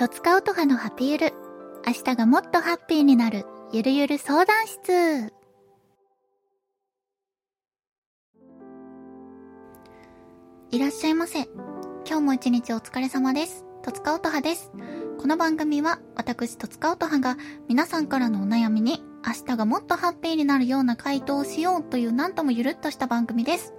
とつかうとはのハピゆる。明日がもっとハッピーになる、ゆるゆる相談室。いらっしゃいませ。今日も一日お疲れ様です。とつかうとはです。この番組は、私とつかうとはが、皆さんからのお悩みに、明日がもっとハッピーになるような回答をしようというなんともゆるっとした番組です。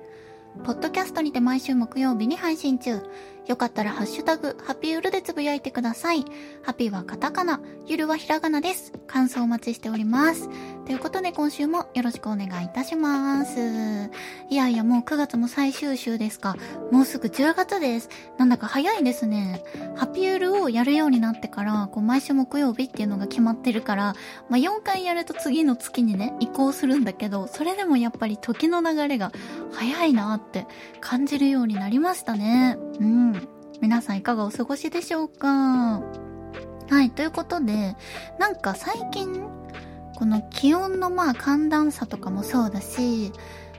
ポッドキャストにて毎週木曜日に配信中。よかったらハッシュタグ、ハピーウルでつぶやいてください。ハピーはカタカナ、ゆるはひらがなです。感想お待ちしております。ということで今週もよろしくお願いいたします。いやいやもう9月も最終週ですか。もうすぐ10月です。なんだか早いですね。ハピウルをやるようになってから、こう毎週木曜日っていうのが決まってるから、まあ4回やると次の月にね、移行するんだけど、それでもやっぱり時の流れが早いなって感じるようになりましたね。うん。皆さんいかがお過ごしでしょうかはい、ということで、なんか最近、この気温のまあ寒暖差とかもそうだし、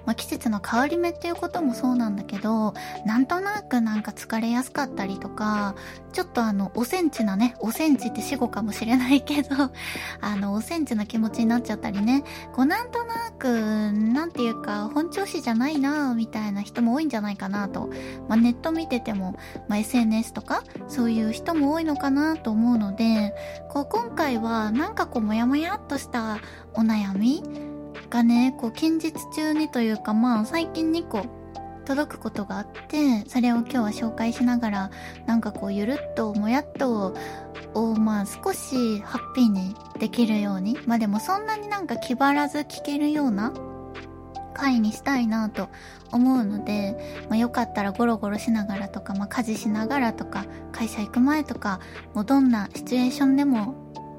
まあ、季節の変わり目っていうこともそうなんだけど、なんとなくなんか疲れやすかったりとか、ちょっとあの、おセンチなね、おセンチって死語かもしれないけど、あの、おセンチな気持ちになっちゃったりね、こうなんとなく、なんていうか、本調子じゃないなみたいな人も多いんじゃないかなと。まあ、ネット見てても、まあ、SNS とか、そういう人も多いのかなと思うので、こう今回はなんかこう、もやもやっとしたお悩みがね、こう近日中にというかまあ最近にこう届くことがあって、それを今日は紹介しながら、なんかこうゆるっともやっとをまあ少しハッピーにできるように、まあでもそんなになんか気張らず聞けるような回にしたいなと思うので、まあ、よかったらゴロゴロしながらとか、まあ、家事しながらとか、会社行く前とか、もうどんなシチュエーションでも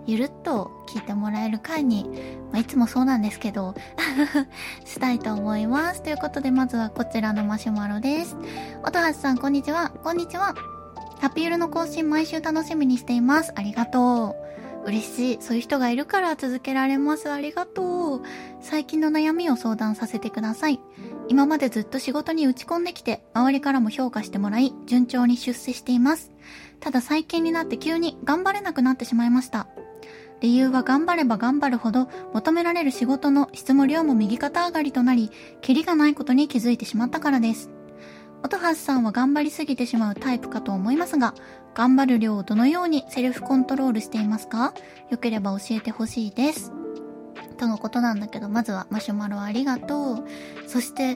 ゆるっと聞いてもらえる回に、まあ、いつもそうなんですけど、したいと思います。ということで、まずはこちらのマシュマロです。音橋さん、こんにちは。こんにちは。ハピールの更新毎週楽しみにしています。ありがとう。嬉しい。そういう人がいるから続けられます。ありがとう。最近の悩みを相談させてください。今までずっと仕事に打ち込んできて、周りからも評価してもらい、順調に出世しています。ただ最近になって急に頑張れなくなってしまいました。理由は頑張れば頑張るほど求められる仕事の質も量も右肩上がりとなり、キリがないことに気づいてしまったからです。音橋さんは頑張りすぎてしまうタイプかと思いますが、頑張る量をどのようにセルフコントロールしていますか？よければ教えてほしいです。とのことなんだけど、まずはマシュマロありがとう。そして、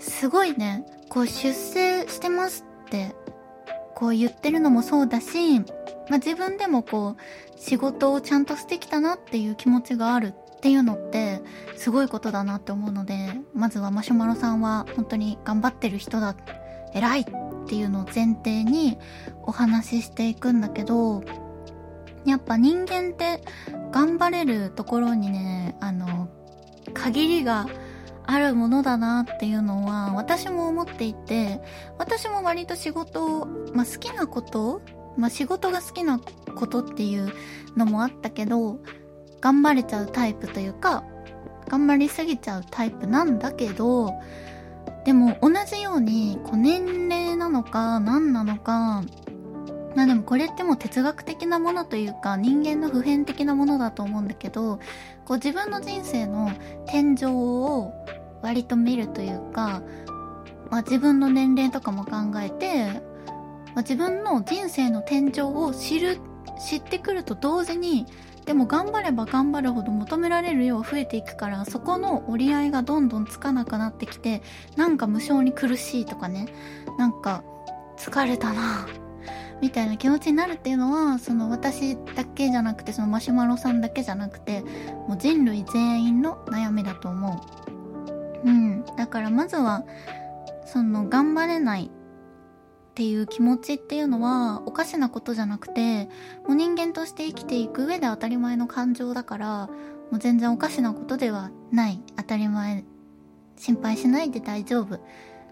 すごいね、こう出世してますって、こう言ってるのもそうだし、まあ、自分でもこう、仕事をちゃんとしてきたなっていう気持ちがあるっていうのって、すごいことだなって思うので、まずはマシュマロさんは本当に頑張ってる人だ、偉いっていうのを前提にお話ししていくんだけど、やっぱ人間って頑張れるところにね、あの、限りがあるものだなっていうのは私も思っていて、私も割と仕事を、まあ、好きなことまあ、仕事が好きなことっていうのもあったけど、頑張れちゃうタイプというか、頑張りすぎちゃうタイプなんだけど、でも同じように、こう年齢なのか何なのか、まあでもこれってもう哲学的なものというか人間の普遍的なものだと思うんだけど、こう自分の人生の天井を割と見るというか、まあ自分の年齢とかも考えて、自分の人生の天井を知る、知ってくると同時に、でも頑張れば頑張るほど求められる量は増えていくから、そこの折り合いがどんどんつかなくなってきて、なんか無性に苦しいとかね、なんか疲れたな、みたいな気持ちになるっていうのは、その私だけじゃなくて、そのマシュマロさんだけじゃなくて、もう人類全員の悩みだと思う。うん。だからまずは、その頑張れないっていう気持ちっていうのはおかしなことじゃなくて、もう人間として生きていく上で当たり前の感情だから、もう全然おかしなことではない。当たり前。心配しないで大丈夫。っ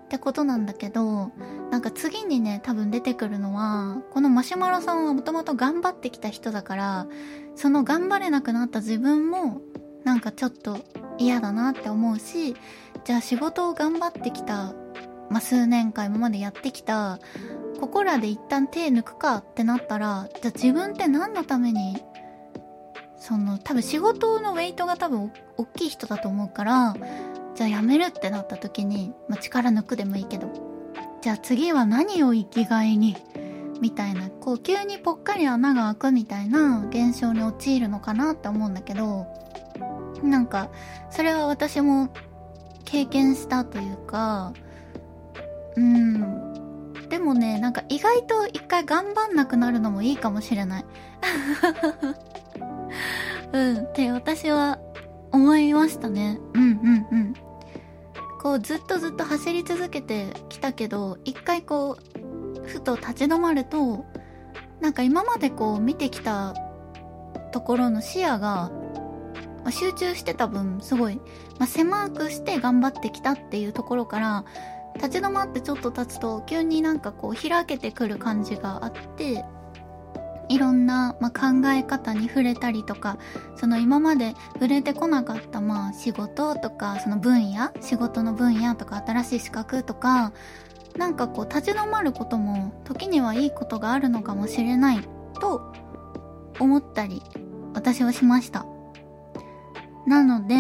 てことなんだけど、なんか次にね、多分出てくるのは、このマシュマロさんはもともと頑張ってきた人だから、その頑張れなくなった自分も、なんかちょっと嫌だなって思うし、じゃあ仕事を頑張ってきたまあ、数年間今までやってきたここらで一旦手抜くかってなったら、じゃあ自分って何のために、その、多分仕事のウェイトが多分大きい人だと思うから、じゃあ辞めるってなった時に、まあ、力抜くでもいいけど、じゃあ次は何を生きがいに、みたいな、こう急にぽっかり穴が開くみたいな現象に陥るのかなって思うんだけど、なんか、それは私も経験したというか、うん。でもね、なんか意外と一回頑張んなくなるのもいいかもしれない。うん、って私は思いましたね。うんうんうん。こうずっとずっと走り続けてきたけど、一回こう、ふと立ち止まると、なんか今までこう見てきたところの視野が、集中してた分、すごい、まあ、狭くして頑張ってきたっていうところから、立ち止まってちょっと経つと、急になんかこう開けてくる感じがあって、いろんな、まあ、考え方に触れたりとか、その今まで触れてこなかった、まあ、仕事とか、その分野、仕事の分野とか、新しい資格とか、なんかこう、立ち止まることも、時にはいいことがあるのかもしれない、と、思ったり、私はしました。なので、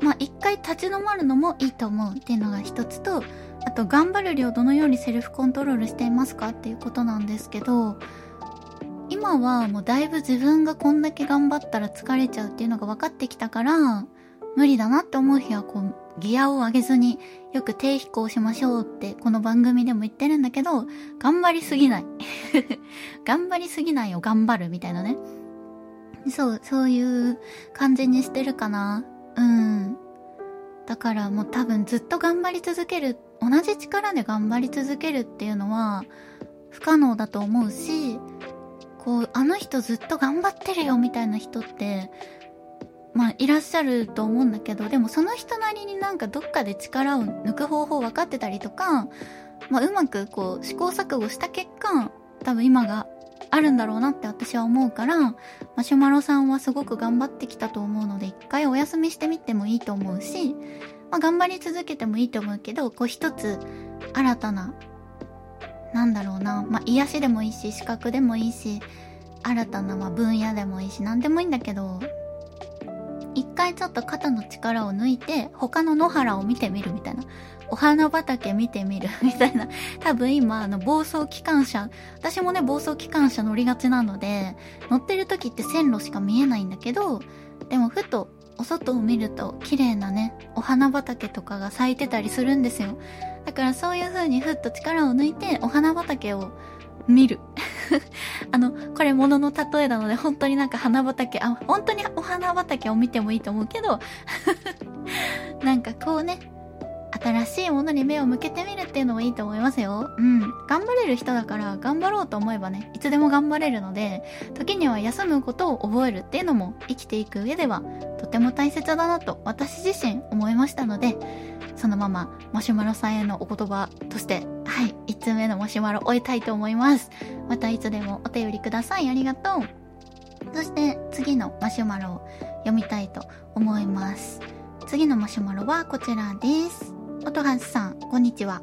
まあ、一回立ち止まるのもいいと思うっていうのが一つと、あと、頑張る量どのようにセルフコントロールしていますかっていうことなんですけど、今はもうだいぶ自分がこんだけ頑張ったら疲れちゃうっていうのが分かってきたから、無理だなって思う日はこう、ギアを上げずによく低飛行しましょうってこの番組でも言ってるんだけど、頑張りすぎない。頑張りすぎないよ、頑張るみたいなね。そう、そういう感じにしてるかな。うん。だからもう多分ずっと頑張り続けるって、同じ力で頑張り続けるっていうのは不可能だと思うし、こう、あの人ずっと頑張ってるよみたいな人って、まあ、いらっしゃると思うんだけど、でもその人なりになんかどっかで力を抜く方法分かってたりとか、まあ、うまくこう、試行錯誤した結果、多分今があるんだろうなって私は思うから、マシュマロさんはすごく頑張ってきたと思うので、一回お休みしてみてもいいと思うし、まあ、頑張り続けてもいいと思うけど、こう一つ新たななんだろうな、まあ、癒しでもいいし、資格でもいいし、新たなま分野でもいいし、何でもいいんだけど、一回ちょっと肩の力を抜いて、他の野原を見てみるみたいな。お花畑見てみる みたいな。多分今、あの、暴走機関車、私もね、暴走機関車乗りがちなので、乗ってる時って線路しか見えないんだけど、でもふと、お外を見ると、綺麗なね、お花畑とかが咲いてたりするんですよ。だからそういう風にふっと力を抜いてお花畑を見る。あの、これ物の例えなので本当になんか花畑、あ、本当にお花畑を見てもいいと思うけど、なんかこうね、新しいものに目を向けてみるっていうのもいいと思いますよ。うん。頑張れる人だから頑張ろうと思えばね、いつでも頑張れるので、時には休むことを覚えるっていうのも生きていく上ではとても大切だなと私自身思いましたので、そのままマシュマロさんへのお言葉として、はい、1通目のマシュマロ終えたいと思います。またいつでもお便りください。ありがとう。そして次のマシュマロを読みたいと思います。次のマシュマロはこちらです。音橋さん、こんにちは。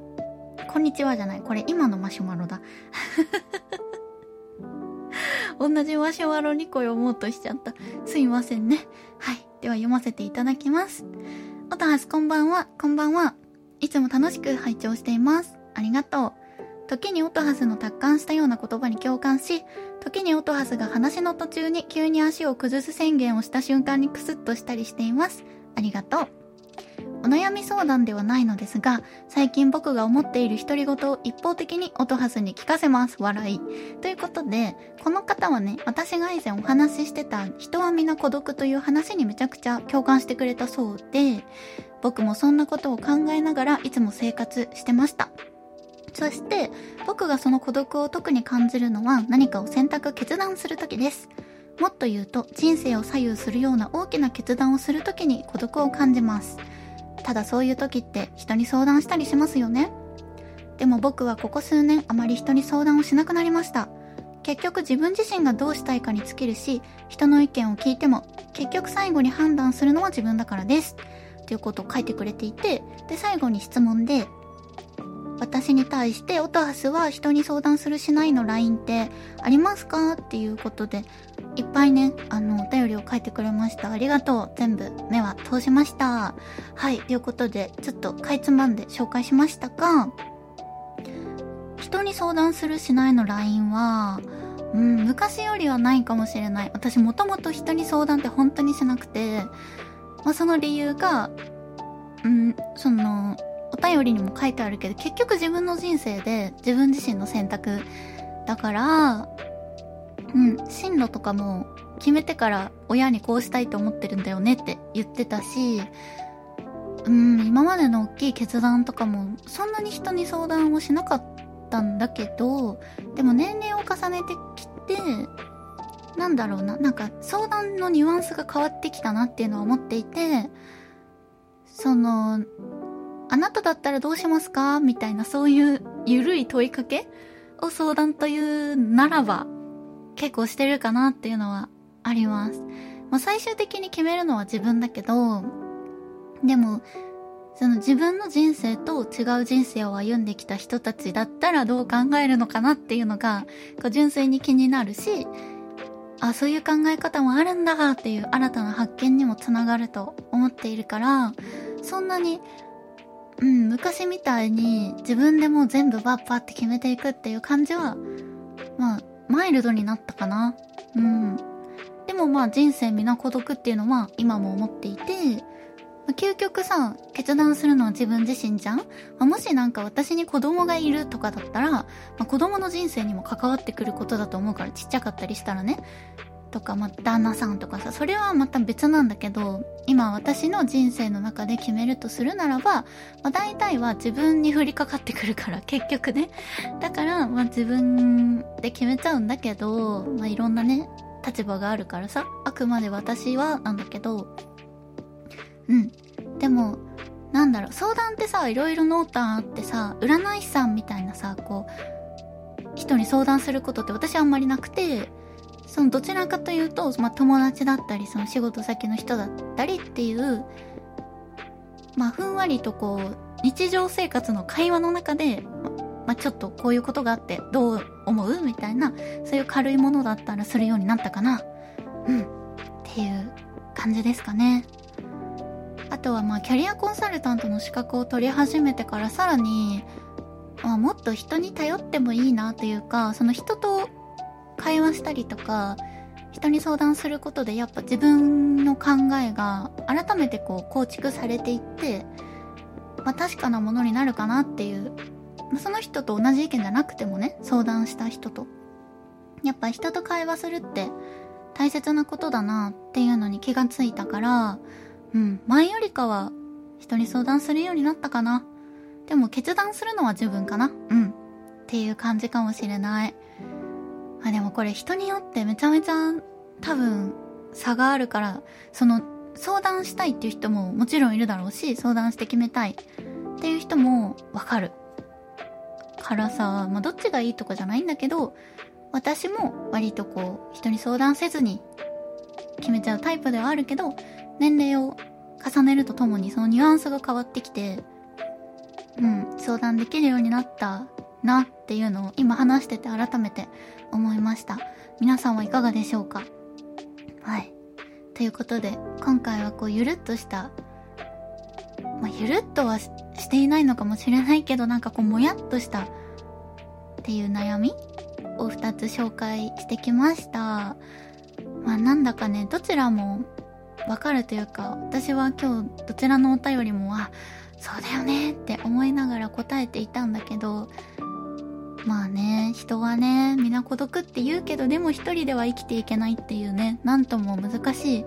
こんにちはじゃない。これ今のマシュマロだ。同じマシュマロ2個読もうとしちゃった。すいませんね。はい。では読ませていただきます。おとはすこんばんは、こんばんは。いつも楽しく拝聴しています。ありがとう。時にオトハスの達観したような言葉に共感し、時にオトハスが話の途中に急に足を崩す宣言をした瞬間にクスッとしたりしています。ありがとう。お悩み相談ではないのですが、最近僕が思っている独り言を一方的に音ハスに聞かせます。笑い。ということで、この方はね、私が以前お話ししてた人は皆孤独という話にめちゃくちゃ共感してくれたそうで、僕もそんなことを考えながらいつも生活してました。そして、僕がその孤独を特に感じるのは何かを選択決断するときです。もっと言うと、人生を左右するような大きな決断をするときに孤独を感じます。ただそういう時って人に相談したりしますよね。でも僕はここ数年あまり人に相談をしなくなりました。結局自分自身がどうしたいかに尽きるし、人の意見を聞いても結局最後に判断するのは自分だからです。っていうことを書いてくれていて、で、最後に質問で、私に対して、オトハスは人に相談するしないの LINE ってありますか？っていうことで、いっぱいね、あの、お便りを書いてくれました。ありがとう。全部目は通しました。はい。ということで、ちょっとかいつまんで紹介しましたが、人に相談するしないの LINE は、うん、昔よりはないかもしれない。私もともと人に相談って本当にしなくて、まあ、その理由が、うん、その、お便りにも書いてあるけど、結局自分の人生で自分自身の選択だから、うん、進路とかも決めてから親にこうしたいと思ってるんだよねって言ってたし、うん、今までの大きい決断とかもそんなに人に相談をしなかったんだけど、でも年齢を重ねてきて、なんだろうな、なんか相談のニュアンスが変わってきたなっていうのは思っていて、その、あなただったらどうしますか？みたいなそういうゆるい問いかけを相談というならば結構してるかなっていうのはあります。まあ、最終的に決めるのは自分だけど、でも、その自分の人生と違う人生を歩んできた人たちだったらどう考えるのかなっていうのが、こう純粋に気になるし、あ、そういう考え方もあるんだっていう新たな発見にもつながると思っているから、そんなに、うん、昔みたいに自分でもう全部バッパって決めていくっていう感じは、まあ、マイルドになったかな。うん。でもまあ人生皆孤独っていうのは今も思っていて、ま、究極さ、決断するのは自分自身じゃん、まあ、もしなんか私に子供がいるとかだったら、まあ、子供の人生にも関わってくることだと思うからちっちゃかったりしたらね。とか、まあ、旦那さんとかさ、それはまた別なんだけど、今私の人生の中で決めるとするならば、まあ、大体は自分に降りかかってくるから、結局ね。だから、まあ、自分で決めちゃうんだけど、まあ、いろんなね、立場があるからさ、あくまで私はなんだけど、うん。でも、なんだろう、相談ってさ、いろいろ濃淡あってさ、占い師さんみたいなさ、こう、人に相談することって私はあんまりなくて、そのどちらかというと、まあ、友達だったり、その仕事先の人だったりっていう、まあ、ふんわりとこう、日常生活の会話の中で、まあ、ちょっとこういうことがあってどう思う？みたいな、そういう軽いものだったらするようになったかな？うん。っていう感じですかね。あとはまあキャリアコンサルタントの資格を取り始めてからさらに、まあ、もっと人に頼ってもいいなというか、その人と会話したりとか、人に相談することでやっぱ自分の考えが改めてこう構築されていって、まあ確かなものになるかなっていう、まあ、その人と同じ意見じゃなくてもね、相談した人と。やっぱ人と会話するって大切なことだなっていうのに気がついたから、うん、前よりかは人に相談するようになったかな。でも決断するのは自分かな。うん。っていう感じかもしれない。あ、でもこれ人によってめちゃめちゃ多分差があるから、その相談したいっていう人ももちろんいるだろうし、相談して決めたいっていう人もわかる。からさ、まあ、どっちがいいとかじゃないんだけど、私も割とこう、人に相談せずに決めちゃうタイプではあるけど、年齢を重ねるとともにそのニュアンスが変わってきて、うん、相談できるようになったなっていうのを今話してて改めて思いました。皆さんはいかがでしょうか？はい。ということで、今回はこうゆるっとした、まあ、ゆるっとはしていないのかもしれないけど、なんかこうもやっとしたっていう悩みを2つ紹介してきました。まあなんだかね、どちらもわかるというか、私は今日どちらのお便りも、あ、そうだよねって思いながら答えていたんだけど、まあね、人はね、皆孤独って言うけど、でも一人では生きていけないっていうね、なんとも難しい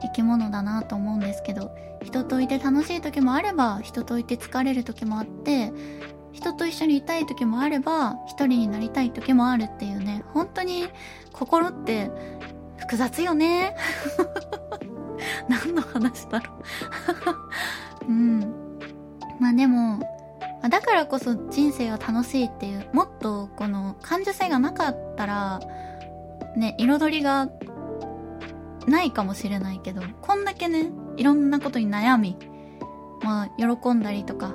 生き物だなと思うんですけど、人といて楽しい時もあれば、人といて疲れる時もあって、人と一緒にいたい時もあれば、一人になりたい時もあるっていうね、本当に心って複雑よね。何の話だろう うん。まあでも、だからこそ人生は楽しいっていう、もっとこの感受性がなかったら、ね、彩りがないかもしれないけど、こんだけね、いろんなことに悩み、まあ、喜んだりとか、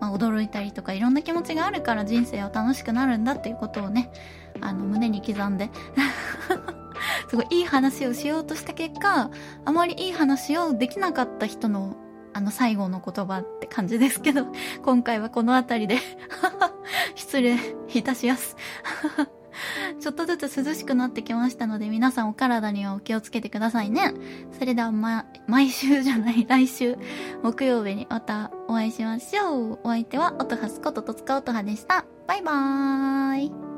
まあ、驚いたりとかいろんな気持ちがあるから人生は楽しくなるんだっていうことをね、あの、胸に刻んで すごいいい話をしようとした結果、あまりいい話をできなかった人のあの最後の言葉って感じですけど、今回はこの辺りで 失礼いたしやす。ちょっとずつ涼しくなってきましたので、皆さんお体にはお気をつけてくださいね。それではま、毎週じゃない、来週、木曜日にまたお会いしましょう。お相手は、音はすこととつか音はでした。バイバーイ。